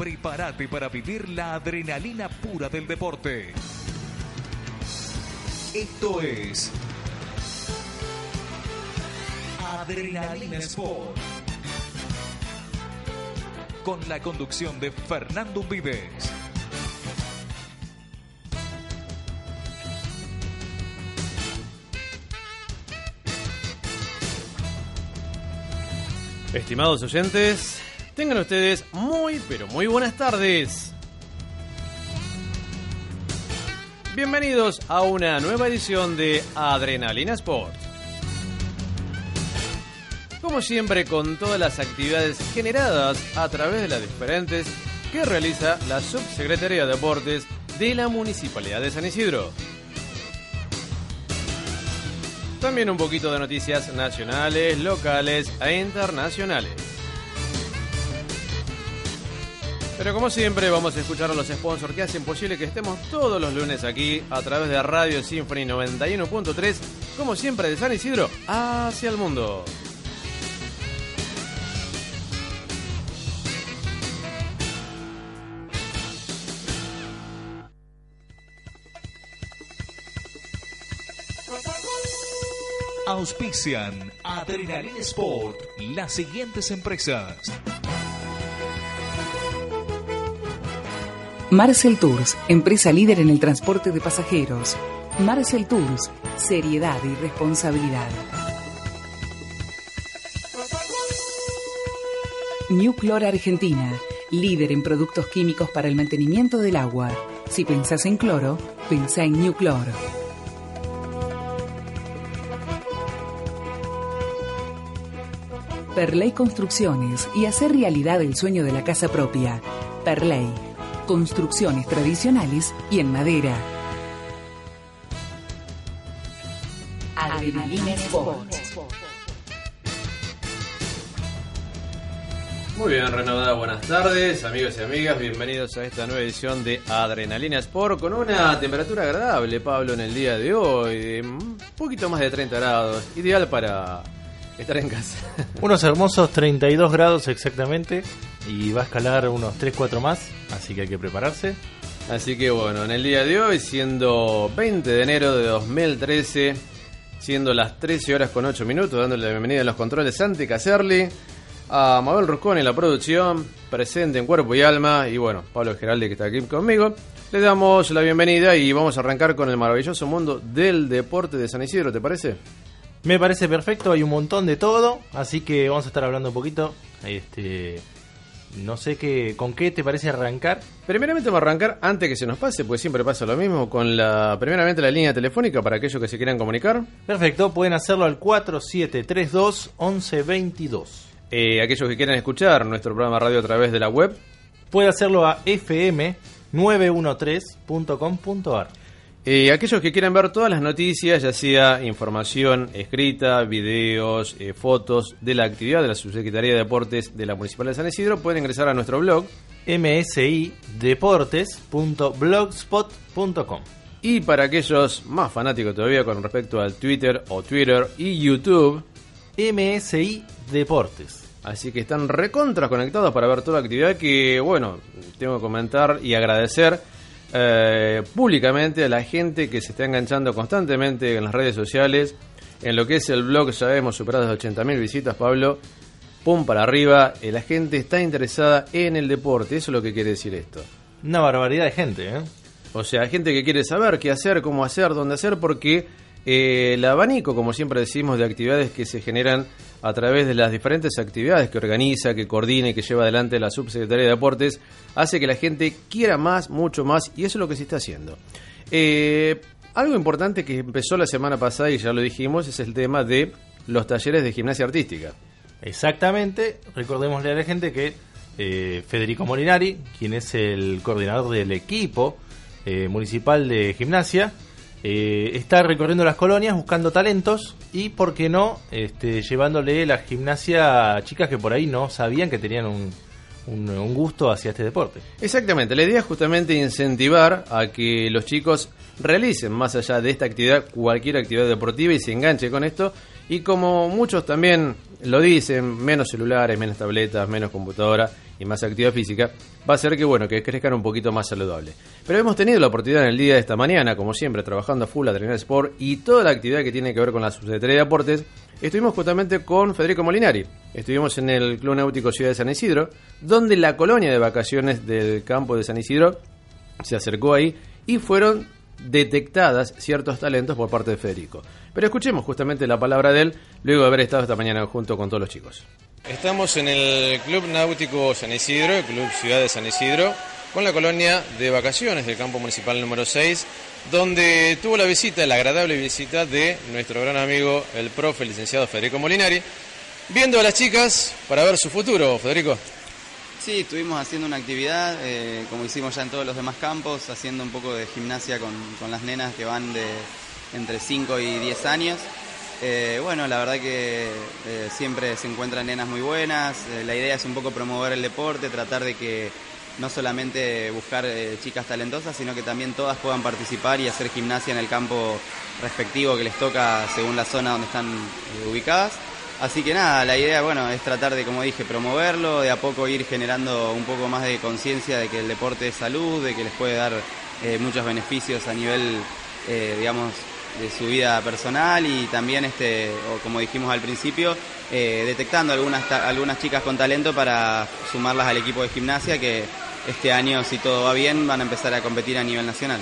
Prepárate para vivir la adrenalina pura del deporte. Esto es Adrenalina Sport. Con la conducción de Fernando Vives. Estimados oyentes, tengan ustedes muy, pero muy buenas tardes. Bienvenidos a una nueva edición de Adrenalina Sport. Como siempre, con todas las actividades generadas a través de las diferentes que realiza la Subsecretaría de Deportes de la Municipalidad de San Isidro. También un poquito de noticias nacionales, locales e internacionales. Pero como siempre vamos a escuchar a los sponsors que hacen posible que estemos todos los lunes aquí a través de Radio Symphony 91.3, como siempre de San Isidro hacia el mundo. Auspician Adrenalina Sport las siguientes empresas. Marcel Tours, empresa líder en el transporte de pasajeros. Marcel Tours, seriedad y responsabilidad. New Clor Argentina, líder en productos químicos para el mantenimiento del agua. Si pensás en cloro, pensá en New Clor. Perley Construcciones y hacer realidad el sueño de la casa propia. Perley. Construcciones tradicionales y en madera. Adrenalina Sport. Muy bien, renovada buenas tardes, amigos y amigas, bienvenidos a esta nueva edición de Adrenalina Sport con una temperatura agradable, Pablo, en el día de hoy, de un poquito más de 30 grados, ideal para estar en casa. Unos hermosos 32 grados exactamente y va a escalar unos 3-4 más, así que hay que prepararse. Así que bueno, en el día de hoy, siendo 20 de enero de 2013, siendo las 13 horas con 8 minutos, dándole la bienvenida a los controles Santi Caserli, a Mabel Ruscón en la producción, presente en cuerpo y alma, y bueno, Pablo Geraldi que está aquí conmigo. Le damos la bienvenida y vamos a arrancar con el maravilloso mundo del deporte de San Isidro, ¿te parece? Me parece perfecto, hay un montón de todo, así que vamos a estar hablando un poquito. Este, no sé qué, con qué te parece arrancar. Primeramente vamos a arrancar antes que se nos pase, porque siempre pasa lo mismo, con la primeramente la línea telefónica para aquellos que se quieran comunicar. Perfecto, pueden hacerlo al 4732 1122. Eh, aquellos que quieran escuchar nuestro programa radio a través de la web, Puede hacerlo a fm913.com.ar. Eh, aquellos que quieran ver todas las noticias, ya sea información escrita, videos, eh, fotos de la actividad de la Subsecretaría de Deportes de la Municipalidad de San Isidro, pueden ingresar a nuestro blog. msideportes.blogspot.com. Y para aquellos más fanáticos todavía con respecto al Twitter o Twitter y YouTube, MSI Deportes. Así que están recontra conectados para ver toda la actividad que, bueno, tengo que comentar y agradecer eh, públicamente a la gente que se está enganchando constantemente en las redes sociales. En lo que es el blog ya hemos superado las 80.000 visitas, Pablo. Pum para arriba. eh, la gente está interesada en el deporte. Eso es lo que quiere decir esto. Una barbaridad de gente, ¿eh? O sea, gente que quiere saber qué hacer, cómo hacer, dónde hacer, porque eh, el abanico, como siempre decimos, de actividades que se generan a través de las diferentes actividades que organiza, que coordina y que lleva adelante la Subsecretaría de Deportes, hace que la gente quiera más, mucho más, y eso es lo que se está haciendo. Eh, algo importante que empezó la semana pasada, y ya lo dijimos, es el tema de los talleres de gimnasia artística. Exactamente. Recordémosle a la gente que eh, Federico Molinari, quien es el coordinador del equipo municipal de gimnasia, eh, está recorriendo las colonias buscando talentos y, ¿por qué no?, este, llevándole la gimnasia a chicas que por ahí no sabían que tenían un, un- un gusto hacia este deporte. Exactamente, la idea es justamente incentivar a que los chicos realicen más allá de esta actividad cualquier actividad deportiva y se enganche con esto Y como muchos también lo dicen, menos celulares, menos tabletas, menos computadora y más actividad física, va a ser que bueno, que crezcan un poquito más saludable. Pero hemos tenido la oportunidad en el día de esta mañana, como siempre, trabajando a full a Trinidad Sport y toda la actividad que tiene que ver con la Subsecretaría de Deportes, estuvimos justamente con Federico Molinari. Estuvimos en el Club Náutico Ciudad de San Isidro, donde la colonia de vacaciones del campo de San Isidro se acercó ahí y fueron detectadas ciertos talentos por parte de Federico. Pero escuchemos justamente la palabra de él luego de haber estado esta mañana junto con todos los chicos. Estamos en el Club Náutico San Isidro, el Club Ciudad de San Isidro, con la colonia de vacaciones del campo municipal número 6, donde tuvo la visita, la agradable visita de nuestro gran amigo, el profe, el licenciado Federico Molinari, viendo a las chicas para ver su futuro, Federico. Sí, estuvimos haciendo una actividad, eh, como hicimos ya en todos los demás campos, haciendo un poco de gimnasia con, con las nenas que van de entre 5 y 10 años. Eh, bueno, la verdad que eh, siempre se encuentran nenas muy buenas. Eh, la idea es un poco promover el deporte, tratar de que no solamente buscar chicas talentosas, sino que también todas puedan participar y hacer gimnasia en el campo respectivo que les toca según la zona donde están ubicadas. Así que nada, la idea, bueno, es tratar de, como dije, promoverlo, de a poco ir generando un poco más de conciencia de que el deporte es salud, de que les puede dar muchos beneficios a nivel, digamos, de su vida personal y también, este, o como dijimos al principio, eh, detectando algunas, algunas chicas con talento para sumarlas al equipo de gimnasia que este año, si todo va bien, van a empezar a competir a nivel nacional.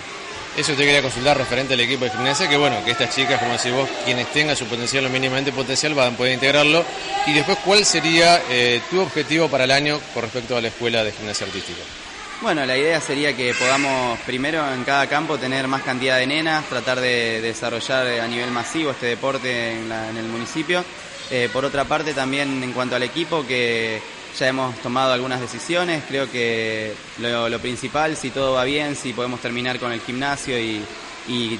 Eso te quería consultar referente al equipo de gimnasia, que bueno, que estas chicas, como decís vos, quienes tengan su potencial o mínimamente potencial, van a poder integrarlo. Y después, ¿cuál sería eh, tu objetivo para el año con respecto a la escuela de gimnasia artística? Bueno, la idea sería que podamos primero en cada campo tener más cantidad de nenas, tratar de desarrollar a nivel masivo este deporte en, el municipio. Eh, por otra parte, también en cuanto al equipo, que ya hemos tomado algunas decisiones, creo que lo, principal, si todo va bien, si podemos terminar con el gimnasio y,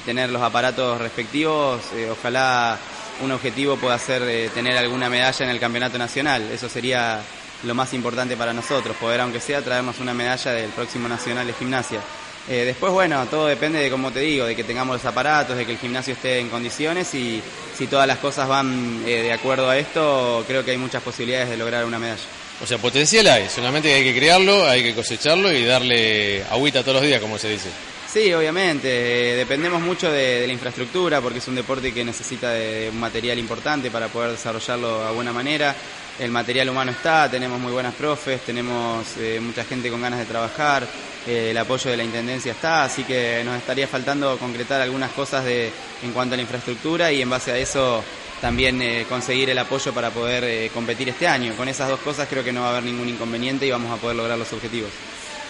tener los aparatos respectivos, eh, ojalá un objetivo pueda ser eh, tener alguna medalla en el campeonato nacional. Eso sería lo más importante para nosotros, poder aunque sea traernos una medalla del próximo Nacional de Gimnasia. Eh, después, bueno, todo depende de, como te digo, de que tengamos los aparatos, de que el gimnasio esté en condiciones y si todas las cosas van eh, de acuerdo a esto, creo que hay muchas posibilidades de lograr una medalla. O sea, potencial hay, solamente hay que crearlo, hay que cosecharlo y darle agüita todos los días, como se dice. Sí, obviamente, eh, dependemos mucho de, la infraestructura porque es un deporte que necesita de un material importante para poder desarrollarlo a buena manera el material humano está, tenemos muy buenas profes, tenemos eh, mucha gente con ganas de trabajar, eh, el apoyo de la Intendencia está, así que nos estaría faltando concretar algunas cosas de, en cuanto a la infraestructura y en base a eso también eh, conseguir el apoyo para poder competir este año. Con esas dos cosas creo que no va a haber ningún inconveniente y vamos a poder lograr los objetivos.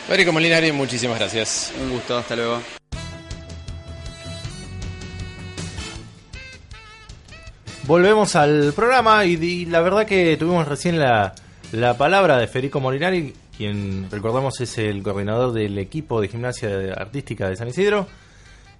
Federico Molinari, muchísimas gracias. Un gusto, hasta luego. Volvemos al programa y, la verdad que tuvimos recién la, palabra de Federico Molinari, quien recordamos es el coordinador del equipo de gimnasia artística de San Isidro,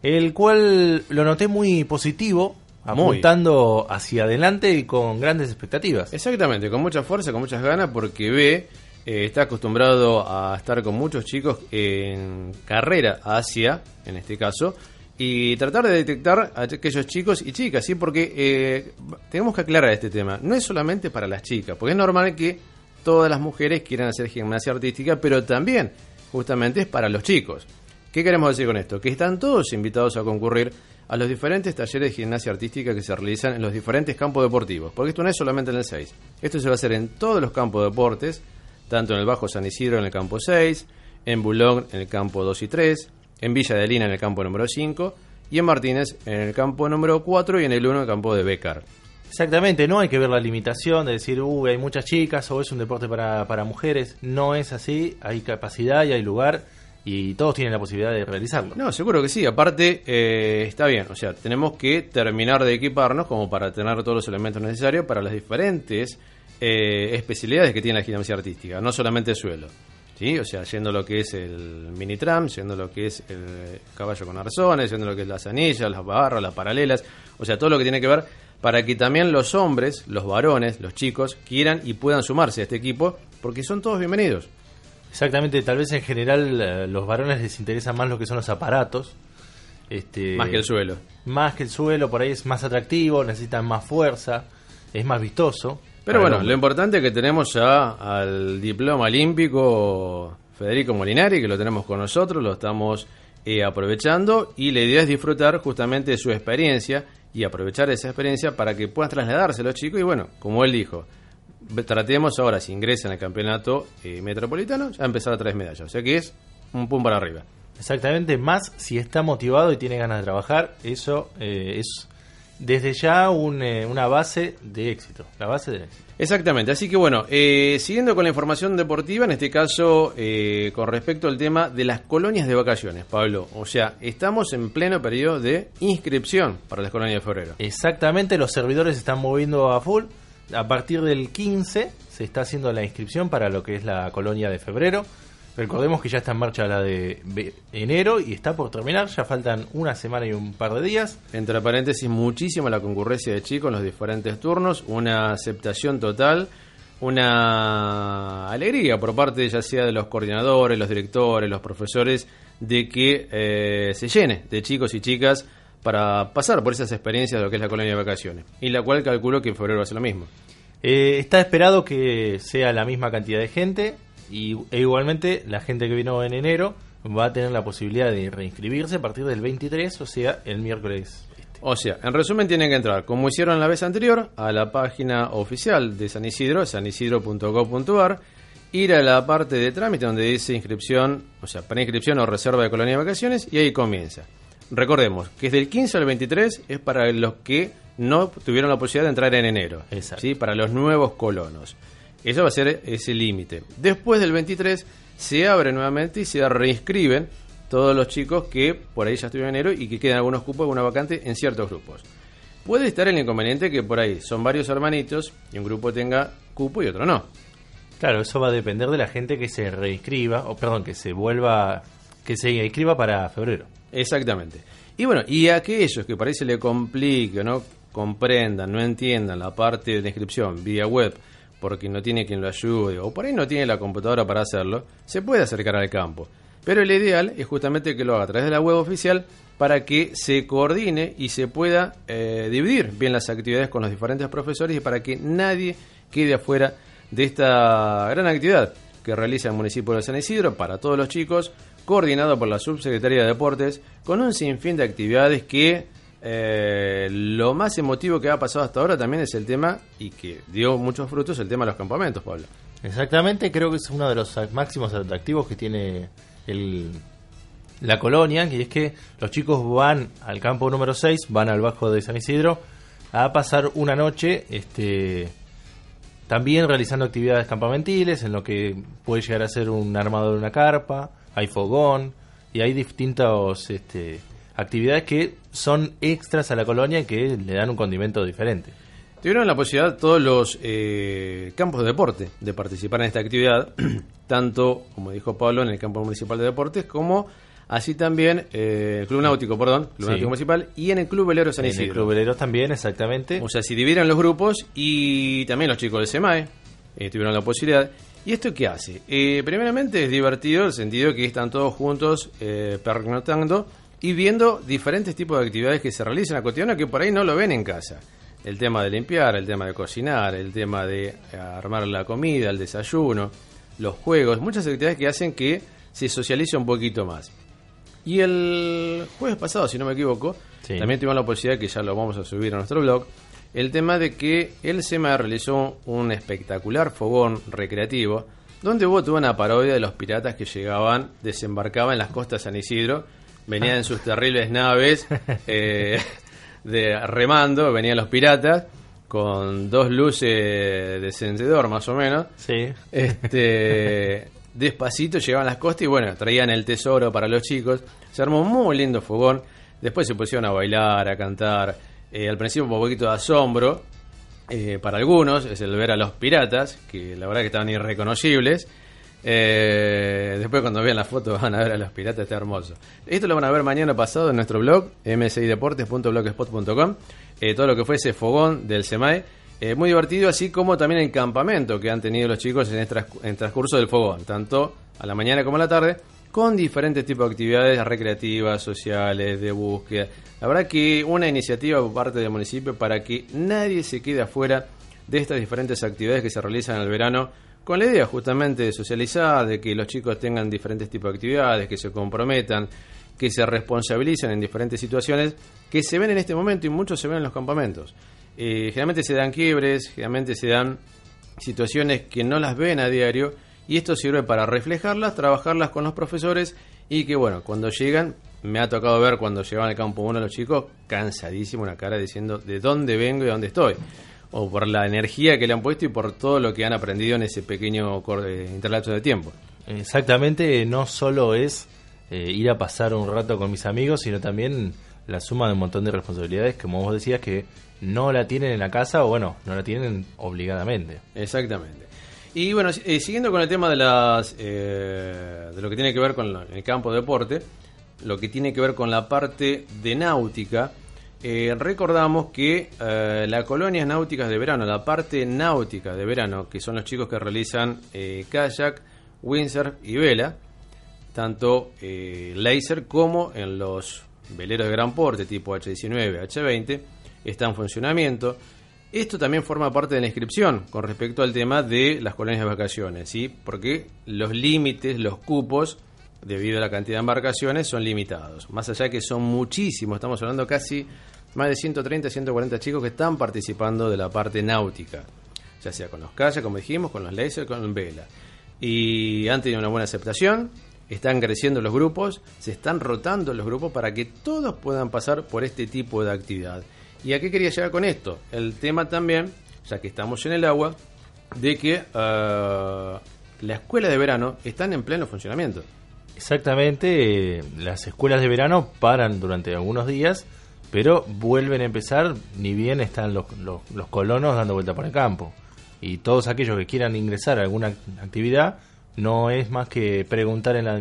el cual lo noté muy positivo, apuntando hacia adelante y con grandes expectativas. Exactamente, con mucha fuerza, con muchas ganas, porque ve, eh, está acostumbrado a estar con muchos chicos en carrera hacia, en este caso, y tratar de detectar a aquellos chicos y chicas, ¿sí? Porque eh, tenemos que aclarar este tema. No es solamente para las chicas, porque es normal que todas las mujeres quieran hacer gimnasia artística, pero también justamente es para los chicos. ¿Qué queremos decir con esto? Que están todos invitados a concurrir a los diferentes talleres de gimnasia artística que se realizan en los diferentes campos deportivos, porque esto no es solamente en el 6, esto se va a hacer en todos los campos de deportes, tanto en el Bajo San Isidro en el campo 6, en Bulón en el campo 2 y 3, en Villa de Lina en el campo número 5 y en Martínez en el campo número 4 y en el 1 en el campo de Becar. Exactamente, no hay que ver la limitación de decir, uy, hay muchas chicas o es un deporte para, para mujeres. No es así, hay capacidad y hay lugar y todos tienen la posibilidad de realizarlo. No, seguro que sí. Aparte, eh, está bien. O sea, tenemos que terminar de equiparnos como para tener todos los elementos necesarios para las diferentes eh, especialidades que tiene la gimnasia artística, no solamente el suelo. ¿Sí? O sea, yendo lo que es el mini tram, yendo lo que es el caballo con arzones, yendo lo que es las anillas, las barras, las paralelas, o sea, todo lo que tiene que ver para que también los hombres, los varones, los chicos, quieran y puedan sumarse a este equipo, porque son todos bienvenidos. Exactamente, tal vez en general eh, los varones les interesa más lo que son los aparatos, Este, Más que el suelo. Más que el suelo, por ahí es más atractivo, necesitan más fuerza, es más vistoso. Pero bueno, lo importante es que tenemos ya al diploma olímpico Federico Molinari, que lo tenemos con nosotros, lo estamos eh, aprovechando y la idea es disfrutar justamente de su experiencia y aprovechar esa experiencia para que puedan trasladarse los chicos y bueno, como él dijo, tratemos ahora, si ingresan al campeonato eh, metropolitano, ya empezar a traer medallas. O sea que es un pum para arriba. Exactamente, más si está motivado y tiene ganas de trabajar, eso eh, es desde ya un, eh, una base de éxito, la base del éxito. Exactamente, así que bueno, eh, siguiendo con la información deportiva, en este caso eh, con respecto al tema de las colonias de vacaciones, Pablo. O sea, estamos en pleno periodo de inscripción para las colonias de febrero. Exactamente, los servidores se están moviendo a full. A partir del 15 se está haciendo la inscripción para lo que es la colonia de febrero. Recordemos que ya está en marcha la de enero y está por terminar, ya faltan una semana y un par de días. Entre paréntesis, muchísima la concurrencia de chicos en los diferentes turnos, una aceptación total, una alegría por parte ya sea de los coordinadores, los directores, los profesores, de que eh, se llene de chicos y chicas para pasar por esas experiencias de lo que es la colonia de vacaciones. Y la cual calculo que en febrero va a ser lo mismo. Eh, está esperado que sea la misma cantidad de gente y, e igualmente la gente que vino en enero va a tener la posibilidad de reinscribirse a partir del 23, o sea, el miércoles. este. O sea, en resumen tienen que entrar, como hicieron la vez anterior, a la página oficial de San Isidro, sanisidro.gov.ar, ir a la parte de trámite donde dice inscripción, o sea, preinscripción o reserva de colonia de vacaciones, y ahí comienza. Recordemos que es del 15 al 23 es para los que no tuvieron la posibilidad de entrar en enero, Exacto. ¿sí? para los nuevos colonos. Eso va a ser ese límite. Después del 23 se abre nuevamente y se reinscriben todos los chicos que por ahí ya estuvieron en enero y que quedan algunos cupos, alguna vacante en ciertos grupos. Puede estar el inconveniente que por ahí son varios hermanitos y un grupo tenga cupo y otro no. Claro, eso va a depender de la gente que se reinscriba, o perdón, que se vuelva, que se inscriba para febrero. Exactamente. Y bueno, y a aquellos que se le complique, no comprendan, no entiendan la parte de inscripción vía web, porque no tiene quien lo ayude, o por ahí no tiene la computadora para hacerlo, se puede acercar al campo. Pero el ideal es justamente que lo haga a través de la web oficial para que se coordine y se pueda eh, dividir bien las actividades con los diferentes profesores y para que nadie quede afuera de esta gran actividad que realiza el municipio de San Isidro para todos los chicos, coordinado por la Subsecretaría de Deportes, con un sinfín de actividades que eh, lo más emotivo que ha pasado hasta ahora también es el tema, y que dio muchos frutos, el tema de los campamentos, Pablo. Exactamente, creo que es uno de los máximos atractivos que tiene el, la colonia, y es que los chicos van al campo número 6, van al bajo de San Isidro, a pasar una noche este, también realizando actividades campamentiles, en lo que puede llegar a ser un armado de una carpa, hay fogón, y hay distintas este, actividades que son extras a la colonia y que le dan un condimento diferente. Tuvieron la posibilidad todos los eh, campos de deporte de participar en esta actividad, tanto, como dijo Pablo, en el campo municipal de deportes, como así también eh, el Club Náutico, perdón, Club Sí. Náutico Municipal, y en el Club Velero San En el Isidro. Club Veleros también, exactamente. O sea, si dividen los grupos y también los chicos del SEMAE eh, tuvieron la posibilidad. ¿Y esto qué hace? Eh, primeramente es divertido el sentido que están todos juntos eh, pernoctando y viendo diferentes tipos de actividades que se realizan a cotidiano que por ahí no lo ven en casa. El tema de limpiar, el tema de cocinar, el tema de eh, armar la comida, el desayuno, los juegos, muchas actividades que hacen que se socialice un poquito más. Y el jueves pasado, si no me equivoco, Sí. también tuvimos la posibilidad, que ya lo vamos a subir a nuestro blog, el tema de que el SEMA realizó un espectacular fogón recreativo, donde hubo toda una parodia de los piratas que llegaban, desembarcaban en las costas de San Isidro, venían en sus terribles naves eh, de remando, venían los piratas con dos luces de encendedor más o menos, Sí. este, despacito llegaban las costas y bueno, traían el tesoro para los chicos. Se armó un muy lindo fogón. Después se pusieron a bailar, a cantar. Eh, al principio un poquito de asombro eh, para algunos, es el ver a los piratas, que la verdad que estaban irreconocibles. Eh, después cuando vean la foto van a ver a los piratas, está hermoso. Esto lo van a ver mañana pasado en nuestro blog, msideportes.blogspot.com. Eh, todo lo que fue ese fogón del SEMAE. Eh, muy divertido, así como también el campamento que han tenido los chicos en el, transcurso del fogón, tanto a la mañana como a la tarde. con diferentes tipos de actividades recreativas, sociales, de búsqueda. La verdad que una iniciativa por parte del municipio para que nadie se quede afuera de estas diferentes actividades que se realizan en el verano, con la idea justamente de socializar, de que los chicos tengan diferentes tipos de actividades, que se comprometan, que se responsabilicen en diferentes situaciones que se ven en este momento y muchos se ven en los campamentos. Eh, generalmente se dan quiebres, generalmente se dan situaciones que no las ven a diario y esto sirve para reflejarlas, trabajarlas con los profesores y que bueno, cuando llegan, me ha tocado ver cuando llegaban al campo uno los chicos, cansadísimo una cara diciendo de dónde vengo y dónde estoy. O por la energía que le han puesto y por todo lo que han aprendido en ese pequeño eh, interlapso de tiempo. Exactamente, no solo es eh, ir a pasar un rato con mis amigos, sino también la suma de un montón de responsabilidades, como vos decías, que no la tienen en la casa o bueno, no la tienen obligadamente. Exactamente. Y bueno, eh, siguiendo con el tema de las eh, de lo que tiene que ver con el campo de deporte, lo que tiene que ver con la parte de náutica, eh, recordamos que las colonias náuticas de verano, la parte náutica de verano, que son los chicos que realizan kayak, windsurf y vela, tanto laser como en los veleros de gran porte tipo H19, H20, está en funcionamiento. Esto también forma parte de la inscripción con respecto al tema de las colonias de vacaciones, ¿sí? Porque los límites, los cupos, debido a la cantidad de embarcaciones, son limitados. Más allá que son muchísimos, estamos hablando casi más de 130, 140 chicos que están participando de la parte náutica, ya sea con los calles, como dijimos, con los lasers, con vela. Y han tenido una buena aceptación, están creciendo los grupos, se están rotando los grupos para que todos puedan pasar por este tipo de actividad. ¿Y a qué quería llegar con esto? El tema también, ya que estamos en el agua, de que uh, la escuela de verano están en pleno funcionamiento. Exactamente, eh, las escuelas de verano paran durante algunos días, pero vuelven a empezar ni bien están los, los, los colonos dando vuelta por el campo. Y todos aquellos que quieran ingresar a alguna actividad, no es más que preguntar en la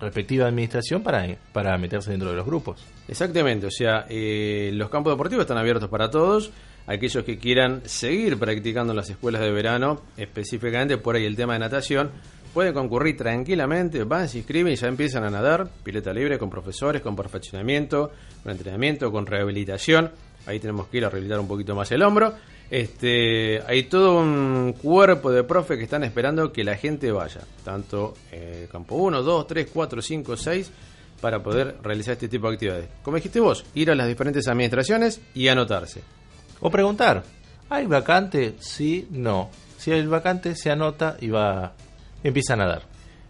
respectiva administración para, para meterse dentro de los grupos. Exactamente, o sea, eh, los campos deportivos están abiertos para todos. Aquellos que quieran seguir practicando en las escuelas de verano, específicamente por ahí el tema de natación, pueden concurrir tranquilamente, van, se inscriben y ya empiezan a nadar, pileta libre, con profesores, con perfeccionamiento, con entrenamiento, con rehabilitación. Ahí tenemos que ir a rehabilitar un poquito más el hombro. Este, hay todo un cuerpo de profe que están esperando que la gente vaya, tanto eh, campo 1, 2, 3, 4, 5, 6, para poder realizar este tipo de actividades. Como dijiste vos, ir a las diferentes administraciones y anotarse. O preguntar, ¿hay vacante? Sí, no. Si hay vacante, se anota y va, empieza a nadar.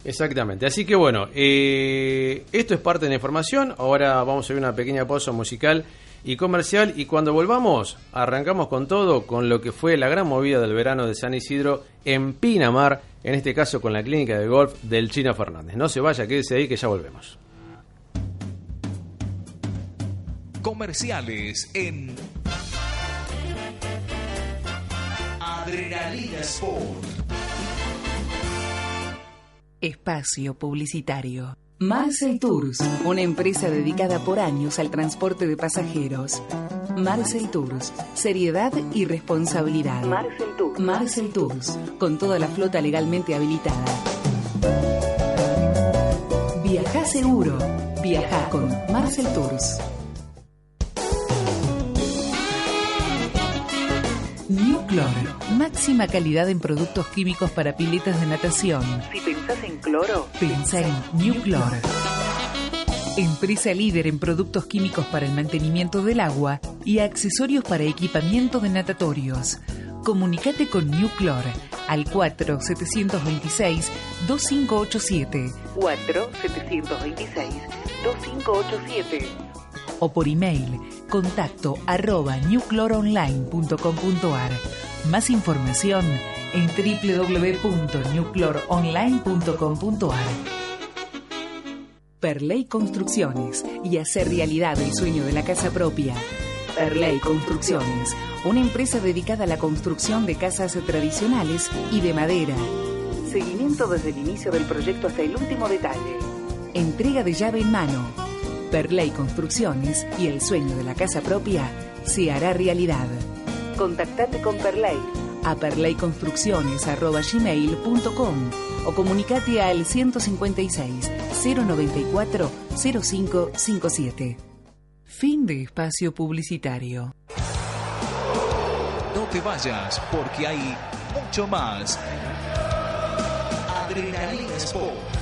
Exactamente, así que bueno, eh, esto es parte de la información. Ahora vamos a ver una pequeña pausa musical y comercial. Y cuando volvamos, arrancamos con todo, con lo que fue la gran movida del verano de San Isidro en Pinamar, en este caso con la clínica de golf del Chino Fernández. No se vaya, quédese ahí que ya volvemos. Comerciales en Adrenalina Sport. Espacio Publicitario. Marcel Tours, una empresa dedicada por años al transporte de pasajeros. Marcel Tours, seriedad y responsabilidad. Marcel Tours. Marcel Tours, con toda la flota legalmente habilitada. Viaja seguro. Viaja con Marcel Tours. New. Máxima calidad en productos químicos para piletas de natación. Si pensás en cloro, pensá en New Cloro. Empresa líder en productos químicos para el mantenimiento del agua y accesorios para equipamiento de natatorios. Comunicate con New Clor al 4726-2587. 4726-2587. O por email contacto arroba newcloronline.com.ar. Más información en www.newcloronline.com.ar. Perley Construcciones y hacer realidad el sueño de la casa propia. Perley Construcciones, una empresa dedicada a la construcción de casas tradicionales y de madera. Seguimiento desde el inicio del proyecto hasta el último detalle. Entrega de llave en mano. Perley Construcciones y el sueño de la casa propia se hará realidad. Contactate con Perley a perleyconstrucciones.gmail.com o comunicate al 156 094 0557. Fin de espacio publicitario. No te vayas porque hay mucho más. Adrenalina Sport.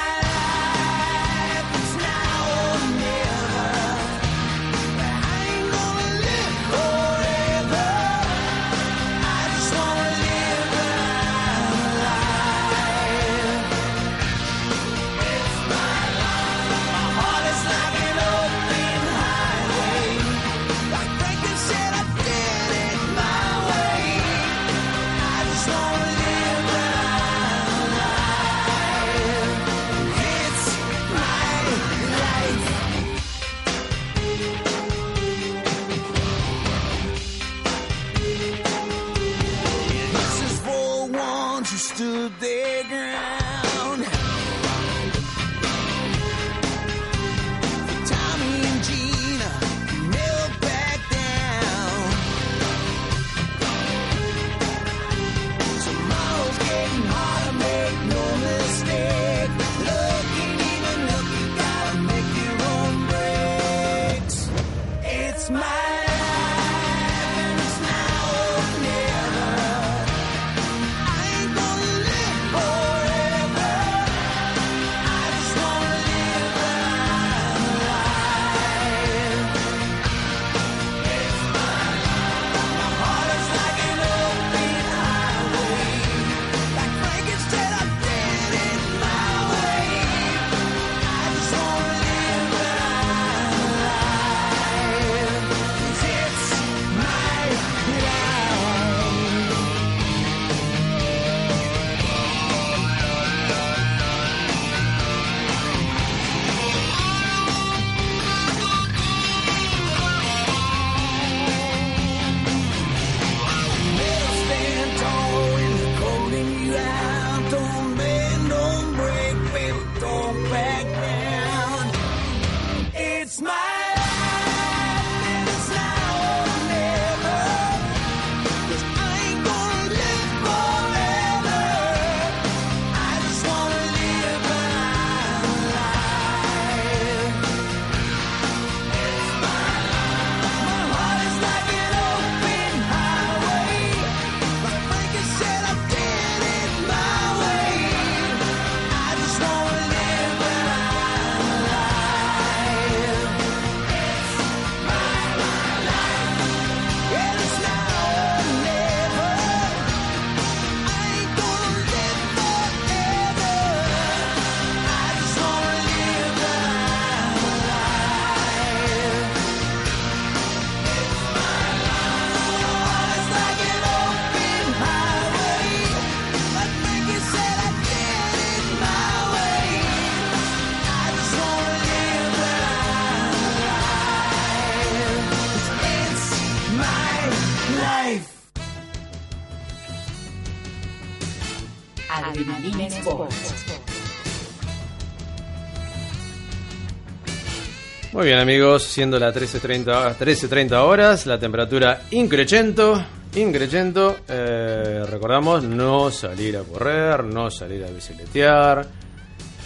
Muy bien amigos, siendo las 13.30 13:30 horas, la temperatura increchento, increchento, eh, recordamos no salir a correr, no salir a bicicletear,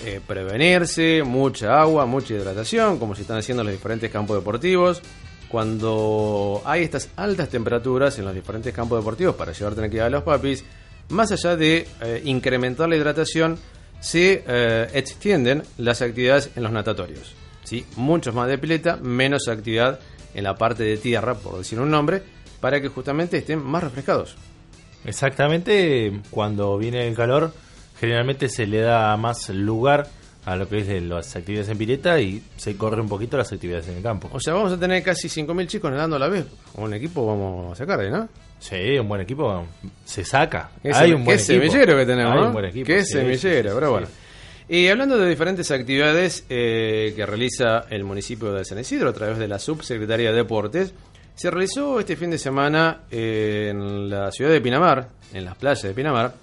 eh, prevenirse, mucha agua, mucha hidratación, como se están haciendo en los diferentes campos deportivos. Cuando hay estas altas temperaturas en los diferentes campos deportivos para llevar tranquilidad a los papis, más allá de eh, incrementar la hidratación, se extienden las actividades en los natatorios. ¿Sí? Muchos más de pileta, menos actividad en la parte de tierra, por decir un nombre, para que justamente estén más refrescados. Exactamente, cuando viene el calor, generalmente se le da más lugar a lo que es de las actividades en pileta y se corre un poquito las actividades en el campo. O sea, vamos a tener casi 5.000 chicos nadando a la vez. Un equipo vamos a sacar, ¿no? Sí, un buen equipo se saca. Hay un buen qué equipo. semillero que tenemos, Hay ¿no? un buen equipo. Qué sí, semillero, sí, sí, pero bueno. Y hablando de diferentes actividades eh, que realiza el municipio de San Isidro a través de la Subsecretaría de Deportes, se realizó este fin de semana eh, en la ciudad de Pinamar, en las playas de Pinamar,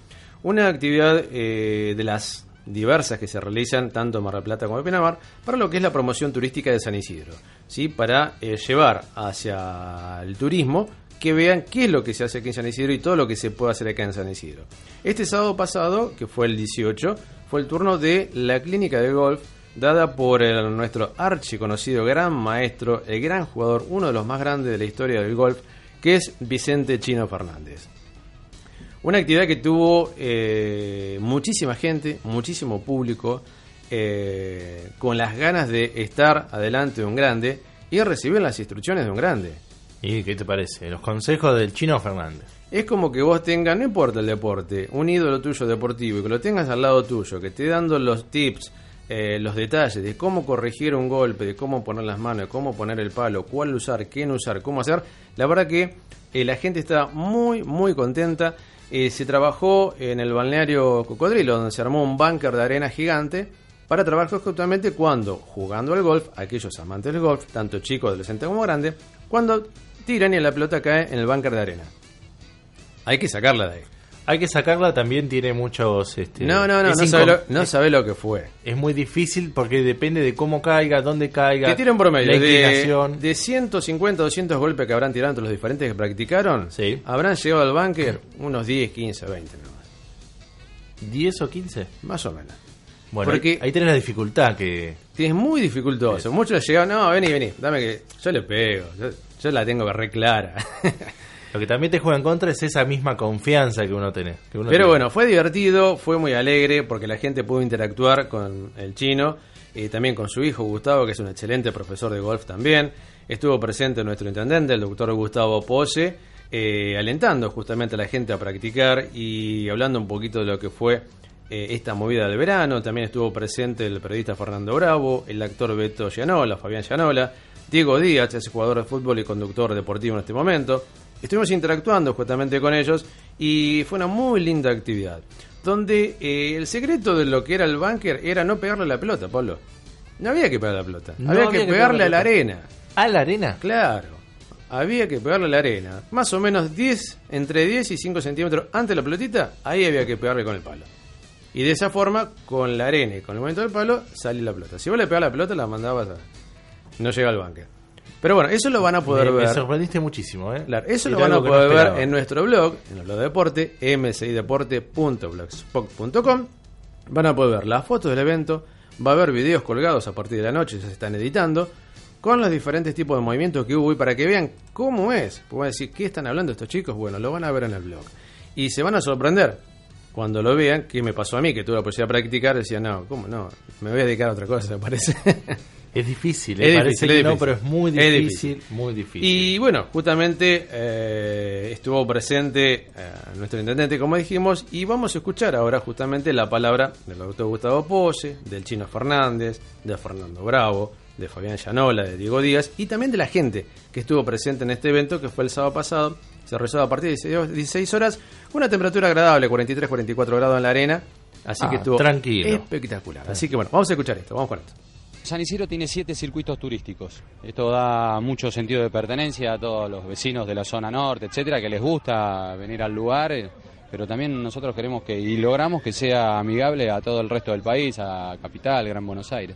una actividad eh, de las diversas que se realizan tanto en Mar del Plata como en Pinamar para lo que es la promoción turística de San Isidro, ¿sí? para llevar hacia el turismo que vean qué es lo que se hace aquí en San Isidro y todo lo que se puede hacer acá en San Isidro. Este sábado pasado, que fue el 18, fue el turno de la clínica de golf dada por el- nuestro archiconocido gran maestro, el gran jugador, uno de los más grandes de la historia del golf, que es Vicente Chino Fernández. Una actividad que tuvo eh, muchísima gente, muchísimo público, eh, con las ganas de estar adelante de un grande y recibir las instrucciones de un grande. ¿Y qué te parece? Los consejos del Chino Fernández. Es como que vos tengas, no importa el deporte, un ídolo tuyo deportivo y que lo tengas al lado tuyo, que esté dando los tips, eh, los detalles de cómo corregir un golpe, de cómo poner las manos, de cómo poner el palo, cuál usar, qué no usar, cómo hacer. La verdad que eh, la gente está muy, muy contenta. Eh, se trabajó en el balneario Cocodrilo, donde se armó un búnker de arena gigante para trabajar justamente cuando, jugando al golf, aquellos amantes del golf, tanto chicos, adolescentes como grandes, cuando tiran y la pelota cae en el búnker de arena. Hay que sacarla de ahí. Hay que sacarla, también tiene muchos... Este, No, no, no, no sabe, lo, no sabe lo que fue. Es muy difícil porque depende de cómo caiga, dónde caiga. Que tiene un promedio La de, de 150 200 golpes que habrán tirado entre los diferentes que practicaron. Sí. Habrán llegado al bunker unos 10, 15, 20 nomás. 10 o 15. Más o menos. Bueno, Porque- ahí, tenés la dificultad que... Es muy dificultoso. Muchos llegaron, no, vení, vení, dame que yo le pego. Yo, yo la tengo re clara. Lo que también te juega en contra es esa misma confianza que uno tiene. que uno Pero tiene. bueno, fue divertido, fue muy alegre porque la gente pudo interactuar con el chino y también con su hijo Gustavo, que es un excelente profesor de golf también. Estuvo presente nuestro intendente, el doctor Gustavo Pose, eh, alentando justamente a la gente a practicar y hablando un poquito de lo que fue eh, esta movida del verano. También estuvo presente el periodista Fernando Bravo, el actor Beto Gianola, Fabián Gianola, Diego Díaz, ese jugador de fútbol y conductor deportivo en este momento. Estuvimos interactuando justamente con ellos y fue una muy linda actividad. Donde eh, el secreto de lo que era el búnker era no pegarle la pelota, Pablo. No había que pegar la pelota, No había, había que que pegarle pegar a la la arena. ¿A la arena? Claro, había que pegarle a la arena. Más o menos 10, entre 10 y 5 centímetros antes de la pelotita, ahí había que pegarle con el palo. Y de esa forma, con la arena y con el movimiento del palo, sale la pelota. Si vos le pegás la pelota, la mandabas a... No llega al búnker. Pero bueno, eso lo van a poder me, me ver. sorprendiste muchísimo, ¿eh? Claro, eso Era lo van a no poder ver en nuestro blog, en el blog de deporte, msideporte.blogspot.com. Van a poder ver las fotos del evento, va a haber videos colgados a partir de la noche, ya se están editando, con los diferentes tipos de movimientos que hubo y para que vean cómo es. Pues van a decir, ¿qué están hablando estos chicos? Bueno, lo van a ver en el blog. Y se van a sorprender cuando lo vean, que me pasó a mí, que tuve la posibilidad de practicar, decía, no, ¿cómo no? Me voy a dedicar a otra cosa, me parece. Es difícil, Es ¿eh? Parece difícil, que es no, difícil. pero es muy Es difícil, muy difícil. Y bueno, justamente eh, estuvo presente eh, nuestro intendente, como dijimos, y vamos a escuchar ahora justamente la palabra del doctor Gustavo Pose, del Chino Fernández, de Fernando Bravo, de Fabián Llanola, de Diego Díaz, y también de la gente que estuvo presente en este evento, que fue el sábado pasado, se realizó a partir de 16 16 horas, una temperatura agradable, 43-44 grados en la arena, así Ah, que estuvo tranquilo. espectacular. Así que bueno, vamos a escuchar esto, vamos con esto. San Isidro tiene siete circuitos turísticos. Esto da mucho sentido de pertenencia a todos los vecinos de la zona norte, etcétera, que les gusta venir al lugar, eh, pero también nosotros queremos que y logramos que sea amigable a todo el resto del país, a Capital, Gran Buenos Aires.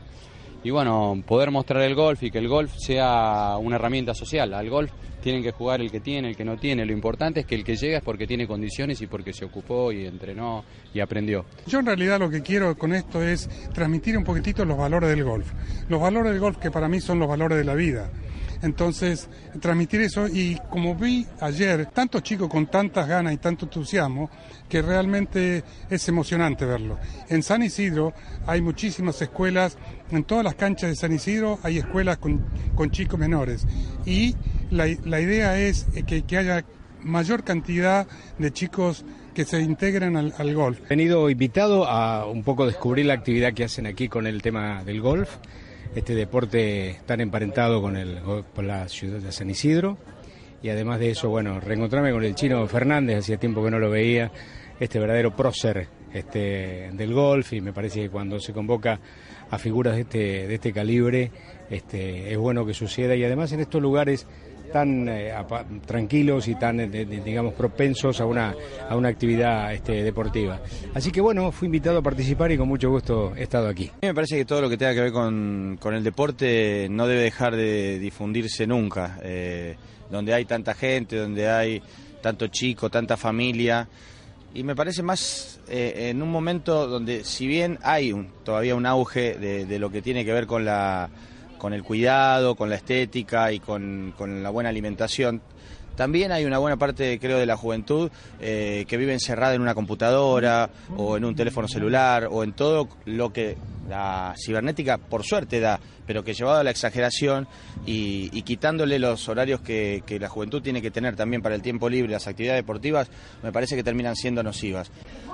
Y bueno, poder mostrar el golf y que el golf sea una herramienta social. Al golf tienen que jugar el que tiene, el que no tiene. Lo importante es que el que llega es porque tiene condiciones y porque se ocupó y entrenó y aprendió. Yo en realidad lo que quiero con esto es transmitir un poquitito los valores del golf. Los valores del golf que para mí son los valores de la vida. Entonces, transmitir eso y como vi ayer, tantos chicos con tantas ganas y tanto entusiasmo, que realmente es emocionante verlo. En San Isidro hay muchísimas escuelas, en todas las canchas de San Isidro hay escuelas con, chicos menores. Y la, idea es que, que haya mayor cantidad de chicos que se integren al, al golf. He venido invitado a un poco descubrir la actividad que hacen aquí con el tema del golf, este deporte tan emparentado con, el, con la ciudad de San Isidro. y además de eso, bueno, reencontrarme con el chino Fernández, hacía tiempo que no lo veía, este verdadero prócer este, del golf y me parece que cuando se convoca a figuras de este, de este calibre este, es bueno que suceda y además en estos lugares tan eh, tranquilos y tan, eh, digamos, propensos a una, a una actividad este, deportiva. Así que bueno, fui invitado a participar y con mucho gusto he estado aquí. A mí me parece que todo lo que tenga que ver con, con el deporte no debe dejar de difundirse nunca. Eh, donde hay tanta gente, donde hay tanto chico, tanta familia. Y me parece más eh, en un momento donde, si bien hay un- todavía un auge de lo que tiene que ver con, la, con el cuidado, con la estética y con, con la buena alimentación, también hay una buena parte, creo, de la juventud eh, que vive encerrada en una computadora o en un teléfono celular o en todo lo que la cibernética, por suerte, da, pero que llevado a la exageración y, quitándole los horarios que, que la juventud tiene que tener también para el tiempo libre, las actividades deportivas, me parece que terminan siendo nocivas.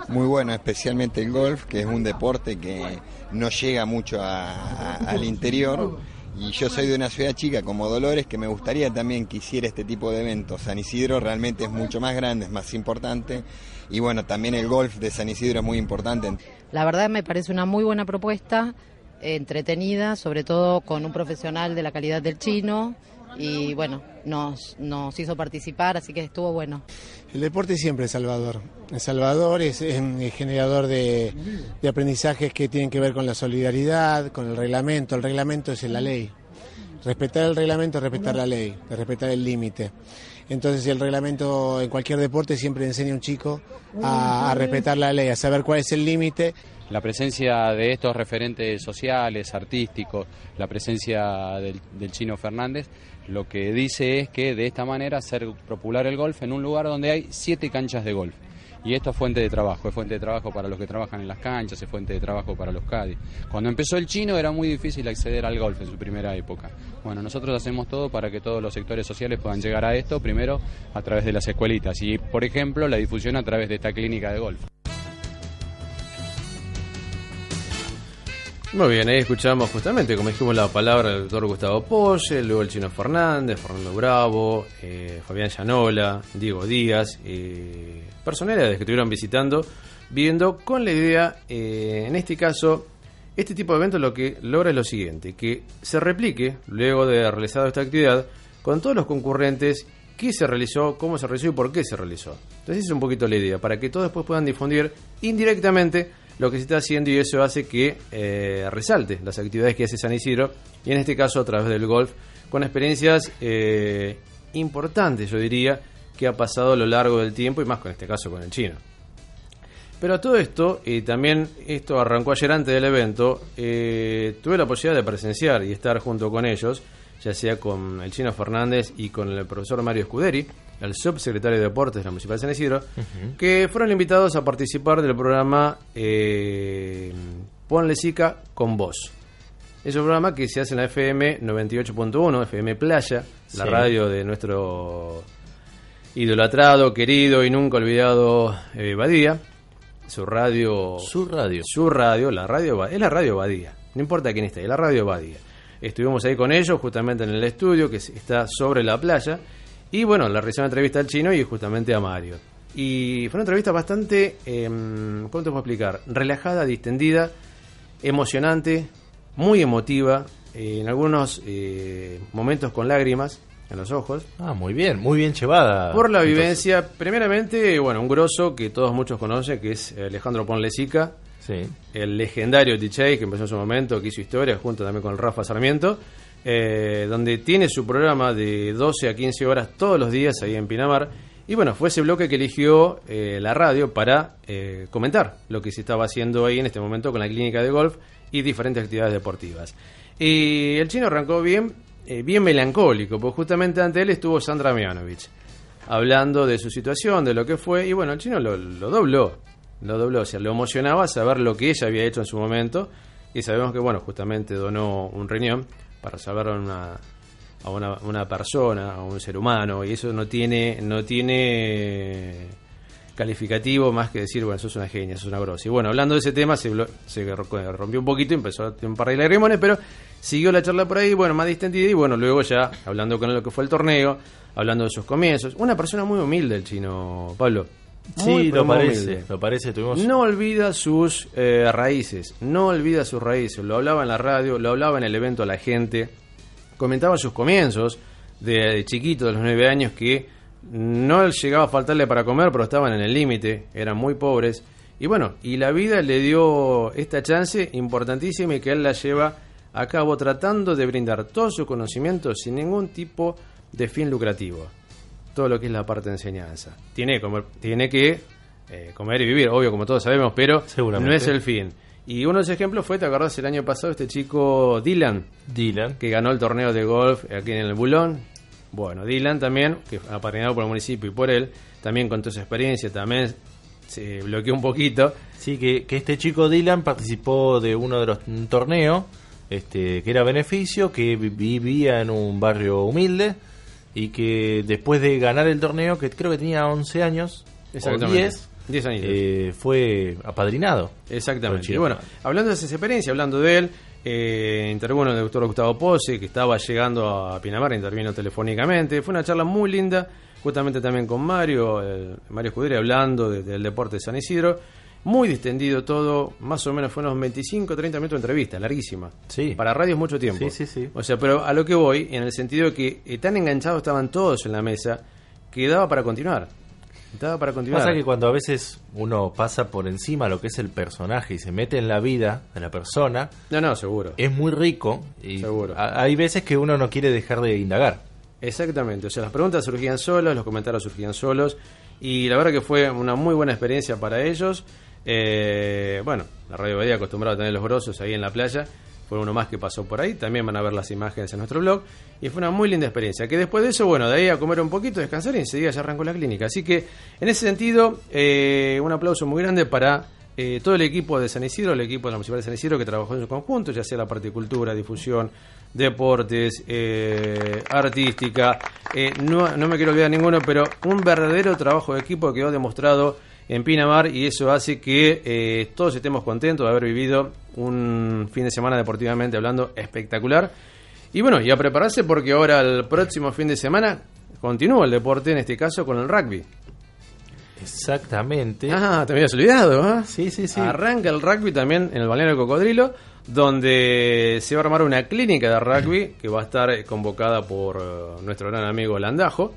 Muy bueno, especialmente el golf, que es un deporte que no llega mucho a- al interior. Y yo soy de una ciudad chica como Dolores, que me gustaría también que hiciera este tipo de eventos. San Isidro realmente es mucho más grande, es más importante. Y bueno, también el golf de San Isidro es muy importante. La verdad me parece una muy buena propuesta, entretenida, sobre todo con un profesional de la calidad del chino y bueno, nos, nos hizo participar, así que estuvo bueno. El deporte siempre es salvador. Es salvador, es, generador de, de aprendizajes que tienen que ver con la solidaridad, con el reglamento. El reglamento es la ley. Respetar el reglamento es respetar la ley, es respetar el límite. Entonces el reglamento en cualquier deporte siempre enseña a un chico a, a respetar la ley, a saber cuál es el límite. La presencia de estos referentes sociales, artísticos, la presencia del, del chino Fernández, lo que dice es que de esta manera hacer popular el golf en un lugar donde hay siete canchas de golf. Y esto es fuente de trabajo, es fuente de trabajo para los que trabajan en las canchas, es fuente de trabajo para los caddies. Cuando empezó el chino era muy difícil acceder al golf en su primera época. Bueno, nosotros hacemos todo para que todos los sectores sociales puedan llegar a esto, primero a través de las escuelitas y, por ejemplo, la difusión a través de esta clínica de golf. Muy bien, ahí escuchamos justamente, como dijimos, la palabra del doctor Gustavo Polle, luego el Chino Fernández, Fernando Bravo, eh, Fabián Llanola, Diego Díaz, eh, personalidades que estuvieron visitando, viendo con la idea, eh, en este caso, este tipo de evento lo que logra es lo siguiente, que se replique, luego de realizado esta actividad, con todos los concurrentes, qué se realizó, cómo se realizó y por qué se realizó. Entonces es un poquito la idea, para que todos después puedan difundir indirectamente lo que se está haciendo y eso hace que eh, resalte las actividades que hace San Isidro y en este caso a través del golf con experiencias eh, importantes yo diría que ha pasado a lo largo del tiempo y más con este caso con el chino. Pero a todo esto y también esto arrancó ayer antes del evento eh, tuve la posibilidad de presenciar y estar junto con ellos ya sea con el chino Fernández y con el profesor Mario Escuderi el subsecretario de Deportes de la Municipalidad de San Isidro que fueron invitados a participar del programa eh, Ponle Sica con Vos. Es un programa que se hace en la FM 98.1, FM Playa, la radio de nuestro idolatrado, querido y nunca olvidado eh, Badía. Su radio. Su radio. Su radio, la radio es la radio Badía. No importa quién esté, es la radio Badía. Estuvimos ahí con ellos, justamente en el estudio que está sobre la playa. Y bueno, le realizaron una entrevista al chino y justamente a Mario. Y fue una entrevista bastante, eh, ¿cómo te puedo explicar? Relajada, distendida, emocionante, muy emotiva, eh, en algunos eh, momentos con lágrimas en los ojos. Ah, muy bien, muy bien llevada. Por la Entonces, vivencia, primeramente, bueno, un grosso que todos muchos conocen, que es Alejandro Ponlesica, El legendario DJ que empezó en su momento, que hizo historia, junto también con Rafa Sarmiento, eh, donde tiene su programa de 12 a 15 horas todos los días ahí en Pinamar. Y bueno, fue ese bloque que eligió eh, la radio para eh, comentar lo que se estaba haciendo ahí en este momento con la clínica de golf y diferentes actividades deportivas. Y el chino arrancó bien, eh, bien melancólico, porque justamente ante él estuvo Sandra Mianovich, hablando de su situación, de lo que fue, y bueno, el chino lo dobló, lo dobló, o sea, lo emocionaba saber lo que ella había hecho en su momento, y sabemos que, bueno, justamente donó un riñón para salvar a una, a una, una persona, a un ser humano, y eso no tiene, no tiene calificativo más que decir, bueno, sos una genia, sos una grosa. Y bueno, hablando de ese tema, se, se rompió un poquito empezó a un par de lagrimones, pero Siguió la charla por ahí, bueno, más distendida y bueno, luego ya hablando con lo que fue el torneo, hablando de sus comienzos. Una persona muy humilde el chino, Pablo. Muy, Sí, lo parece, lo parece. Tuvimos No olvida sus eh, raíces, no olvida sus raíces. Lo hablaba en la radio, lo hablaba en el evento a la gente, comentaba sus comienzos de, de chiquito, de los nueve años, que no llegaba a faltarle para comer, pero estaban en el límite, eran muy pobres. Y bueno, y la vida le dio esta chance importantísima y que él la lleva a cabo tratando de brindar todo su conocimiento sin ningún tipo de fin lucrativo todo lo que es la parte de enseñanza. Tiene, comer- tiene que eh, comer y vivir, obvio, como todos sabemos, pero no es el fin. Y uno de los ejemplos fue, ¿te acordás el año pasado este chico Dylan? Dylan. Que ganó el torneo de golf aquí en el Bulón. Bueno, Dylan también, que fue apadrinado por el municipio y por él, también contó su experiencia, también se bloqueó un poquito. Sí, que, que este chico Dylan participó de uno de los un torneo este, que era beneficio, que vi- vivía en un barrio humilde y que después de ganar el torneo, que creo que tenía 11 años, o Exactamente. 10, 10 añitos. eh, fue apadrinado. Exactamente. Y bueno, hablando de esa experiencia, hablando de él, eh, intervino el doctor Gustavo Pose, que estaba llegando a Pinamar, intervino telefónicamente. Fue una charla muy linda, justamente también con Mario, el- Mario Escudero, hablando de- del deporte de San Isidro. Muy distendido todo, más o menos fue unos 25, 30 minutos de entrevista, larguísima. Sí. Para radio es mucho tiempo. Sí, sí, sí. O sea, pero a lo que voy, en el sentido de que eh, tan enganchados estaban todos en la mesa, que daba para continuar. Daba para continuar. Pasa que cuando a veces uno pasa por encima lo que es el personaje y se mete en la vida de la persona, No, no, seguro. es muy rico y Seguro. hay veces que uno no quiere dejar de indagar. Exactamente, o sea, las preguntas surgían solas, los comentarios surgían solos y la verdad que fue una muy buena experiencia para ellos. Eh, bueno, la Radio Badía acostumbrada a tener los grosos ahí en la playa, fue uno más que pasó por ahí, también van a ver las imágenes en nuestro blog y fue una muy linda experiencia. Que después de eso, bueno, de ahí a comer un poquito, descansar y enseguida ya arrancó la clínica. Así que en ese sentido, eh, un aplauso muy grande para eh, todo el equipo de San Isidro, el equipo de la Municipal de San Isidro que trabajó en su conjunto, ya sea la parte de cultura, difusión, deportes, eh, artística, no, no me quiero olvidar ninguno, pero un verdadero trabajo de equipo que quedó demostrado en Pinamar y eso hace que eh, todos estemos contentos de haber vivido un fin de semana deportivamente hablando espectacular. Y bueno, y a prepararse porque ahora el próximo fin de semana continúa el deporte, en este caso con el rugby. Exactamente. Ah, te habías olvidado, ¿ah? Sí, sí, sí. Arranca el rugby también en el balneario Cocodrilo, donde se va a armar una clínica de rugby que va a estar eh, convocada por eh, nuestro gran amigo Landajo.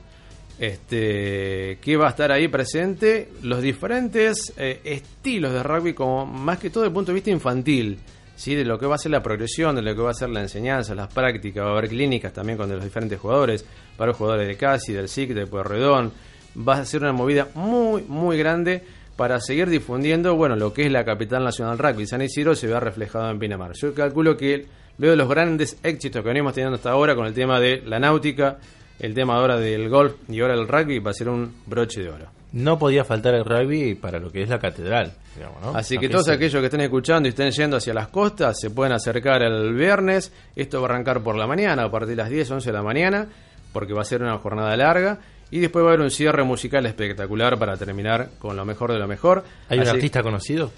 Este, que va a estar ahí presente los diferentes eh, estilos de rugby, como más que todo desde el punto de vista infantil, ¿sí? de lo que va a ser la progresión, de lo que va a ser la enseñanza, las prácticas, va a haber clínicas también con los diferentes jugadores, para los jugadores de Casi, del SIC, de Pueyrredón, va a ser una movida muy, muy grande para seguir difundiendo, bueno, lo que es la capital nacional rugby. San Isidro se vea reflejado en Pinamar. Yo calculo que veo los grandes éxitos que venimos teniendo hasta ahora con el tema de la náutica, el tema ahora del golf y ahora el rugby va a ser un broche de oro. No podía faltar el rugby para lo que es la catedral. digamos, ¿no? Así que todos aquellos que estén escuchando y estén yendo hacia las costas se pueden acercar el viernes. Esto va a arrancar por la mañana, a partir de las 10, 11 de la mañana, porque va a ser una jornada larga. Y después va a haber un cierre musical espectacular para terminar con lo mejor de lo mejor. ¿Hay un Así- artista conocido?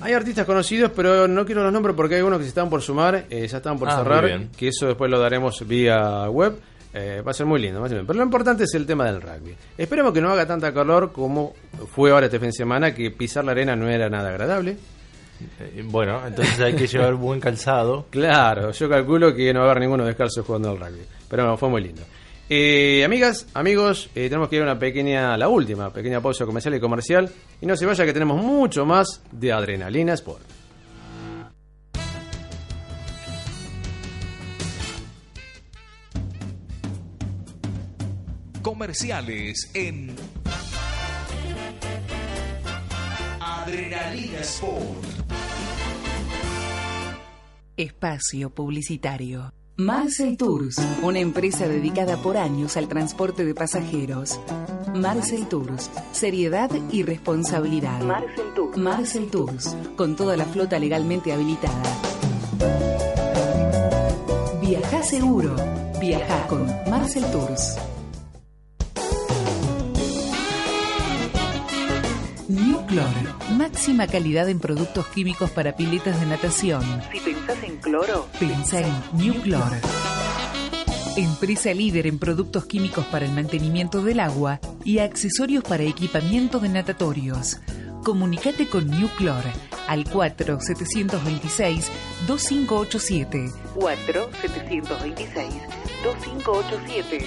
Hay artistas conocidos, pero no quiero los nombres porque hay unos que se están por sumar, eh, ya están por Ah, cerrar, que eso después lo daremos vía web. Eh, va a ser muy lindo, a ser bien. pero lo importante es el tema del rugby. Esperemos que no haga tanta calor como fue ahora este fin de semana, que pisar la arena no era nada agradable. Eh, bueno, entonces hay que llevar buen calzado. Claro, yo calculo que no va a haber ninguno descalzo jugando al rugby. Pero bueno, fue muy lindo. Eh, amigas, amigos, tenemos que ir a una pequeña, la última, pequeña pausa comercial y comercial. Y no se vaya que tenemos mucho más de Adrenalina Sport. Comerciales en Adrenalina Sport. Espacio Publicitario. Marcel Tours, una empresa dedicada por años al transporte de pasajeros. Marcel Tours, seriedad y responsabilidad. Marcel Tours. Marcel Tours, con toda la flota legalmente habilitada. Viaja seguro. Viaja con Marcel Tours. Clor, máxima calidad en productos químicos para piletas de natación. Si pensás en cloro, Pensa en New Clor. Empresa líder en productos químicos para el mantenimiento del agua y accesorios para equipamiento de natatorios. Comunicate con New Clor al 4726-2587 4-726-2587.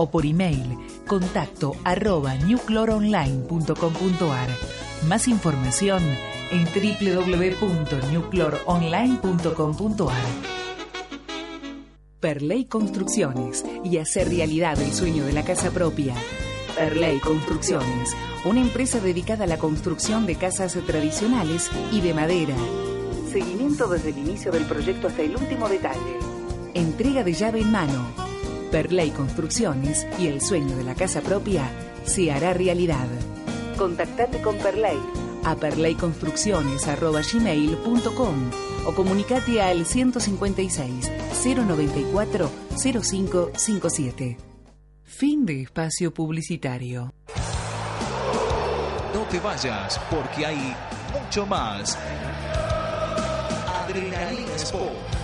O por email contacto arroba newcloronline.com.ar. Más información en www.newcloronline.com.ar. Perley Construcciones y hacer realidad el sueño de la casa propia. Perley Construcciones, una empresa dedicada a la construcción de casas tradicionales y de madera. Seguimiento desde el inicio del proyecto hasta el último detalle. Entrega de llave en mano. Perley Construcciones y el sueño de la casa propia se hará realidad. Contactate con Perley A perleyconstrucciones.gmail.com o comunicate al 156 094 0557. Fin de espacio publicitario. No te vayas porque hay mucho más. Adrenalina Sport.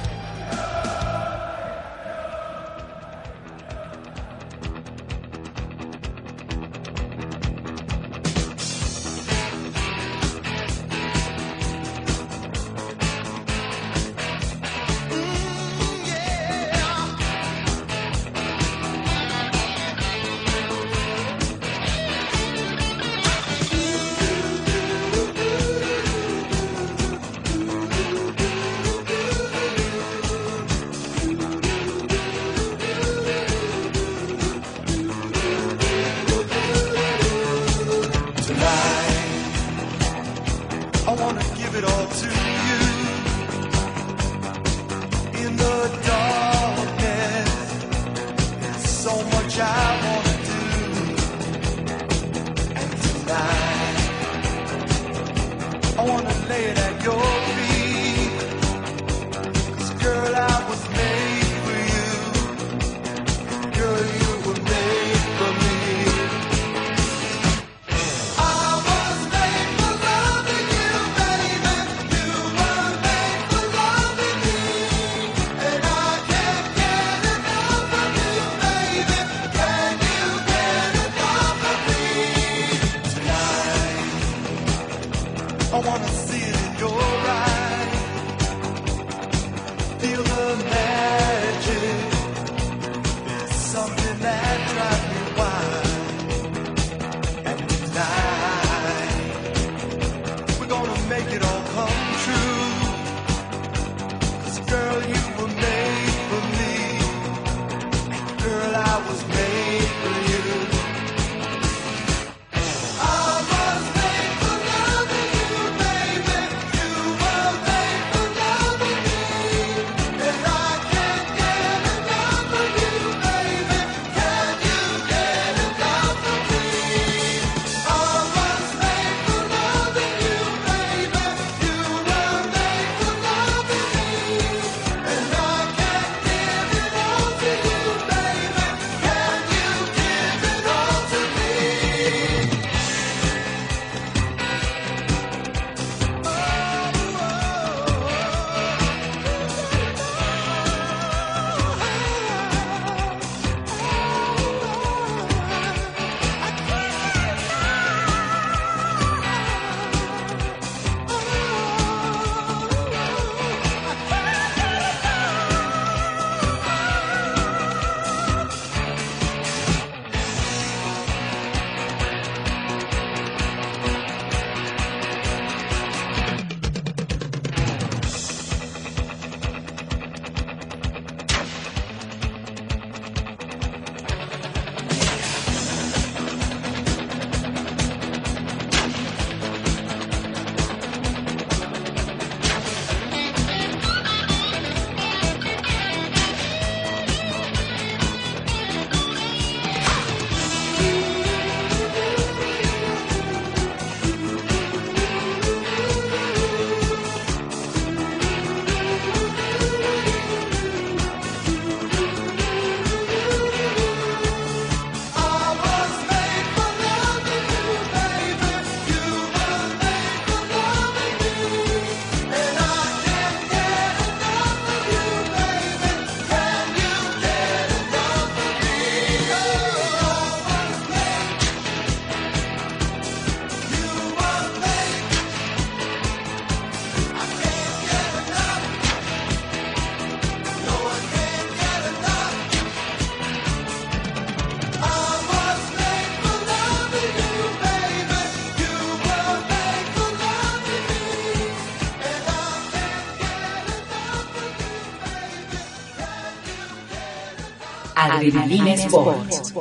Adrenalina Sports.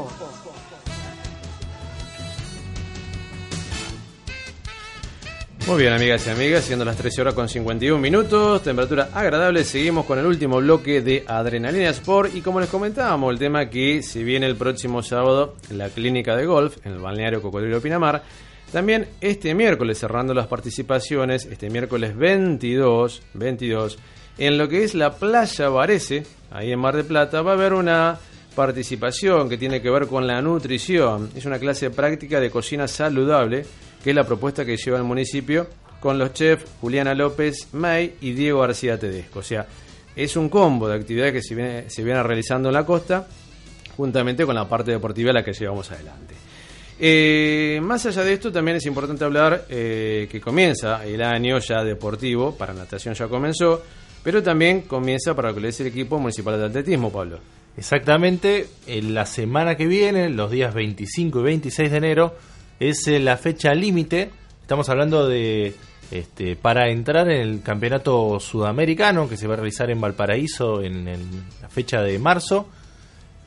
Muy bien, amigas y amigas, siendo las 13 horas con 51 minutos, temperatura agradable, seguimos con el último bloque de Adrenalina Sport y como les comentábamos, el tema que si viene el próximo sábado en la clínica de golf, en el balneario Cocodrilo Pinamar, también este miércoles cerrando las participaciones, este miércoles 22, 22, en lo que es la playa Varese, ahí en Mar de Plata, va a haber una participación que tiene que ver con la nutrición. Es una clase práctica de cocina saludable que es la propuesta que lleva el municipio con los chefs Juliana López May y Diego García Tedesco. O sea, es un combo de actividades que se viene, se viene realizando en la costa, juntamente con la parte deportiva a la que llevamos adelante. Eh, más allá de esto, también es importante hablar eh, que comienza el año ya deportivo, para natación ya comenzó, pero también comienza para lo que es el equipo municipal de atletismo, Pablo. Exactamente, en la semana que viene, los días 25 y 26 de enero, es eh, la fecha límite. Estamos hablando de este, para entrar en el campeonato sudamericano que se va a realizar en Valparaíso en, en la fecha de marzo.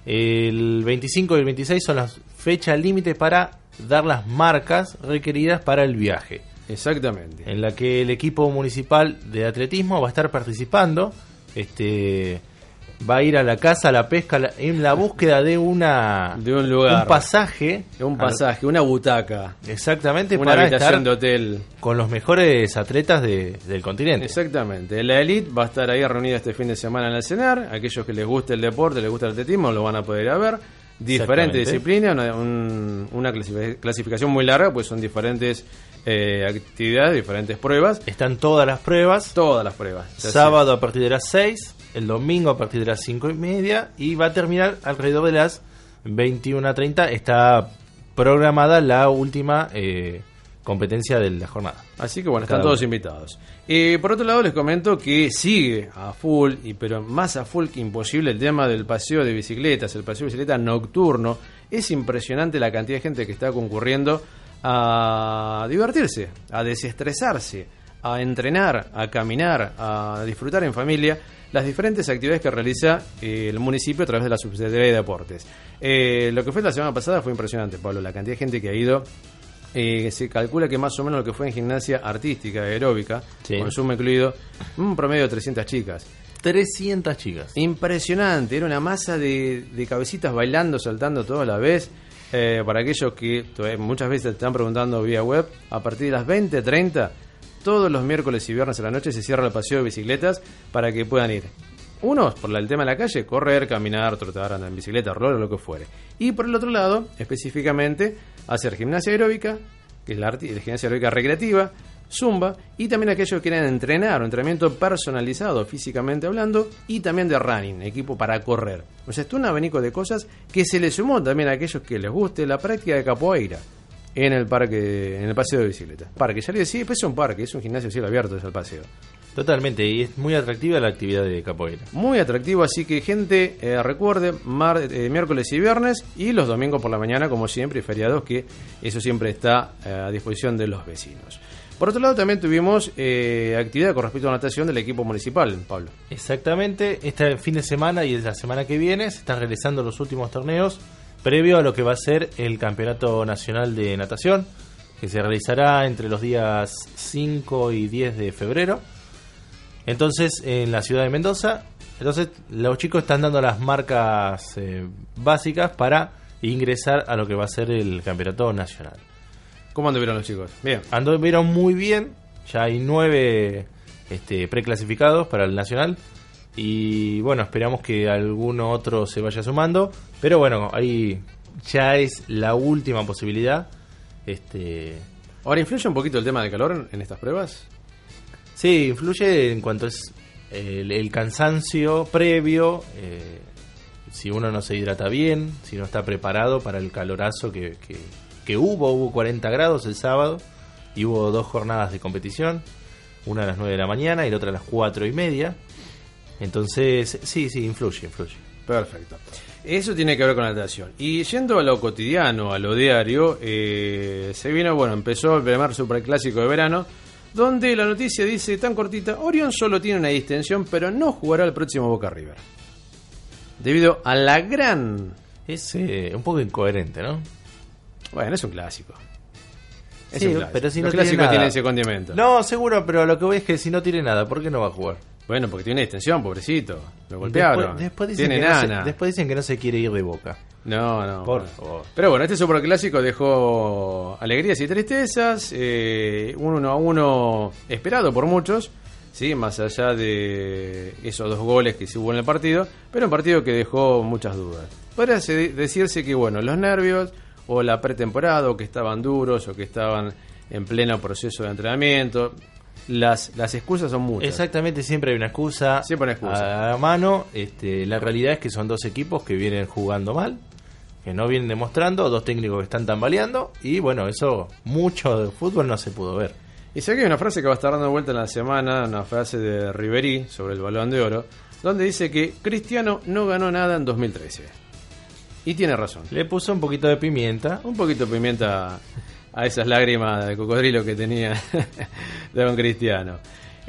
El 25 y el 26 son las fechas límite para dar las marcas requeridas para el viaje. Exactamente. En la que el equipo municipal de atletismo va a estar participando. Este va a ir a la casa, a la pesca, la- en la búsqueda de una de un lugar, un pasaje, de un pasaje, una butaca, exactamente una para habitación estar de hotel. con los mejores atletas de- del continente. Exactamente. La elite va a estar ahí reunida este fin de semana en el CENAR. Aquellos que les guste el deporte, les gusta el atletismo, lo van a poder ir a ver. Diferentes Exactamente. disciplinas, una, un- una clasifi- clasificación muy larga, pues son diferentes eh, actividades, diferentes pruebas. Están todas las pruebas. Todas las pruebas. Sábado a partir de las 6, el domingo a partir de las 5 y media y va a terminar alrededor de las 21.30. Está programada la última eh, competencia de la jornada. Así que bueno, Cada están todos uno. invitados. Eh, por otro lado, les comento que sigue a full, y pero más a full que imposible, el tema del paseo de bicicletas, el paseo de bicicleta nocturno. Es impresionante la cantidad de gente que está concurriendo a divertirse, a desestresarse, a entrenar, a caminar, a disfrutar en familia las diferentes actividades que realiza eh, el municipio a través de la Subsecretaría de Deportes. Eh, lo que fue la semana pasada fue impresionante, Pablo, la cantidad de gente que ha ido. Eh, se calcula que más o menos lo que fue en gimnasia artística, aeróbica, Sí. consumo incluido, un promedio de 300 chicas. 300 chicas. Impresionante, era una masa de, de cabecitas bailando, saltando toda la vez. Para aquellos que muchas veces te están preguntando vía web, a partir de las 20.30, todos los miércoles y viernes a la noche se cierra el paseo de bicicletas para que puedan ir. Unos, por el tema de la calle, correr, caminar, trotar, andar en bicicleta, roller o lo que fuere. Y por el otro lado, específicamente, hacer gimnasia aeróbica, que es la, la gimnasia aeróbica recreativa, zumba, y también aquellos que quieren entrenar o entrenamiento personalizado físicamente hablando, y también de running, equipo para correr. O sea, es un abanico de cosas que se le sumó también a aquellos que les guste la práctica de capoeira en el parque, en el paseo de bicicleta. Parque, ya le decía, pues es un parque, es un gimnasio cielo abierto, es el paseo. Totalmente, y es muy atractiva la actividad de capoeira. Muy atractivo, así que gente, eh, recuerde, mar- eh, miércoles y viernes y los domingos por la mañana, como siempre, y feriados, que eso siempre está eh, a disposición de los vecinos. Por otro lado, también tuvimos eh, actividad con respecto a natación del equipo municipal, Pablo. Exactamente, este fin de semana y la semana que viene se están realizando los últimos torneos previo a lo que va a ser el Campeonato Nacional de Natación, que se realizará entre los días 5 y 10 de febrero. Entonces, en la ciudad de Mendoza, entonces los chicos están dando las marcas eh, básicas para ingresar a lo que va a ser el Campeonato Nacional. ¿Cómo anduvieron los chicos? Bien. Anduvieron muy bien, ya hay nueve este, preclasificados para el Nacional. Y bueno, esperamos que alguno otro se vaya sumando. Pero bueno, ahí ya es la última posibilidad. Este, Ahora, ¿influye un poquito el tema del calor en, en estas pruebas? sí, influye en cuanto es el, el cansancio previo. eh, si uno no se hidrata bien, si no está preparado para el calorazo que, que- que hubo, hubo 40 grados el sábado y hubo dos jornadas de competición, una a las 9 de la mañana y la otra a las 4 y media. Entonces, sí, sí, influye, influye. Perfecto. Eso tiene que ver con la natación. Y yendo a lo cotidiano, a lo diario, eh, se vino, bueno, empezó el primer superclásico de verano, donde la noticia dice tan cortita, Orión solo tiene una distensión, pero no jugará el próximo Boca River. debido a la gran... Es eh, un poco incoherente, ¿no? Bueno, es un clásico. Es Sí, un clásico. pero si no tiene nada. tienen ese condimento. No, seguro, pero lo que voy es que si no tiene nada, ¿por qué no va a jugar? Bueno, porque tiene extensión, pobrecito. Lo golpearon. Después, después dicen tiene que no se- después dicen que no se quiere ir de boca. No, no. Por favor. Pero bueno, este superclásico dejó alegrías y tristezas. eh, un uno a uno esperado por muchos. Sí, más allá de esos dos goles que se hubo en el partido, pero un partido que dejó muchas dudas. Podría se- decirse que, bueno, los nervios o la pretemporada, o que estaban duros, o que estaban en pleno proceso de entrenamiento, las, las excusas son muchas. Exactamente, siempre hay una excusa, Siempre una excusa. a mano. Este, la realidad es que son dos equipos que vienen jugando mal, que no vienen demostrando, dos técnicos que están tambaleando, y bueno, eso mucho de fútbol no se pudo ver. Y sé que hay una frase que va a estar dando vuelta en la semana, una frase de Riverí sobre el balón de oro, donde dice que Cristiano no ganó nada en 2013. Y tiene razón. Le puso un poquito de pimienta. Un poquito de pimienta a esas lágrimas de cocodrilo que tenía de don Cristiano.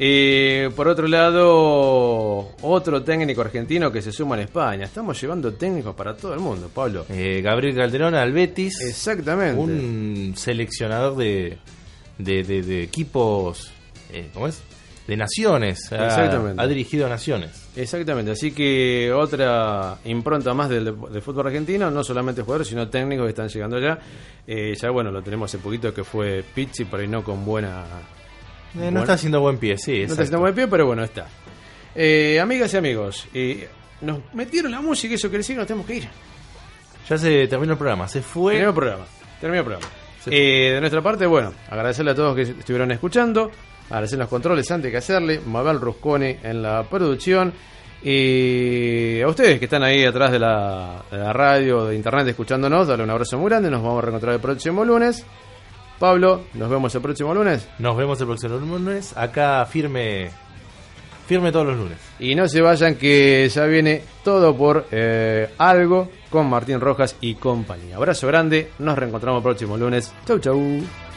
Y por otro lado, otro técnico argentino que se suma en España. Estamos llevando técnicos para todo el mundo, Pablo. Eh, Gabriel Calderón al Betis. Exactamente. Un seleccionador de, de, de- de equipos, eh, ¿cómo es? De naciones. Ha- Exactamente. Ha, dirigido a naciones. Exactamente, así que otra impronta más del, del fútbol argentino, no solamente jugadores, sino técnicos que están llegando allá. Eh, ya bueno, lo tenemos hace poquito que fue Pizzi, ahí no con buena... Eh, no buena- está haciendo buen pie, sí. No exacto. está haciendo buen pie, pero bueno, está. Eh, amigas y amigos, eh, nos metieron la música, eso quiere decir que nos tenemos que ir. Ya se terminó el programa. Se fue. Terminó el programa. Terminó el programa. Eh, de nuestra parte, bueno, agradecerle a todos que estuvieron escuchando. Agradecer los controles antes que hacerle. Mabel Rusconi en la producción. Y a ustedes que están ahí atrás de la, de la radio, de internet, escuchándonos, darle un abrazo muy grande. Nos vamos a reencontrar el próximo lunes. Pablo, nos vemos el próximo lunes. Nos vemos el próximo lunes. Acá firme. Firme todos los lunes. Y no se vayan que ya viene todo por eh, algo con Martín Rojas y compañía. Abrazo grande, nos reencontramos el próximo lunes. Chau, chau.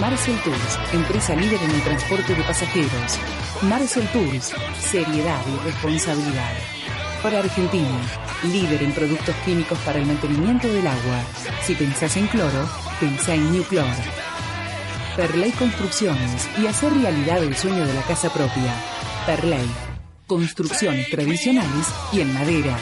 Marcel Tours, empresa líder en el transporte de pasajeros. Marcel Tours, seriedad y responsabilidad. Para Argentina, líder en productos químicos para el mantenimiento del agua. Si pensás en cloro, pensá en New Cloro. Perley Construcciones y hacer realidad el sueño de la casa propia. Perley, construcciones tradicionales y en madera.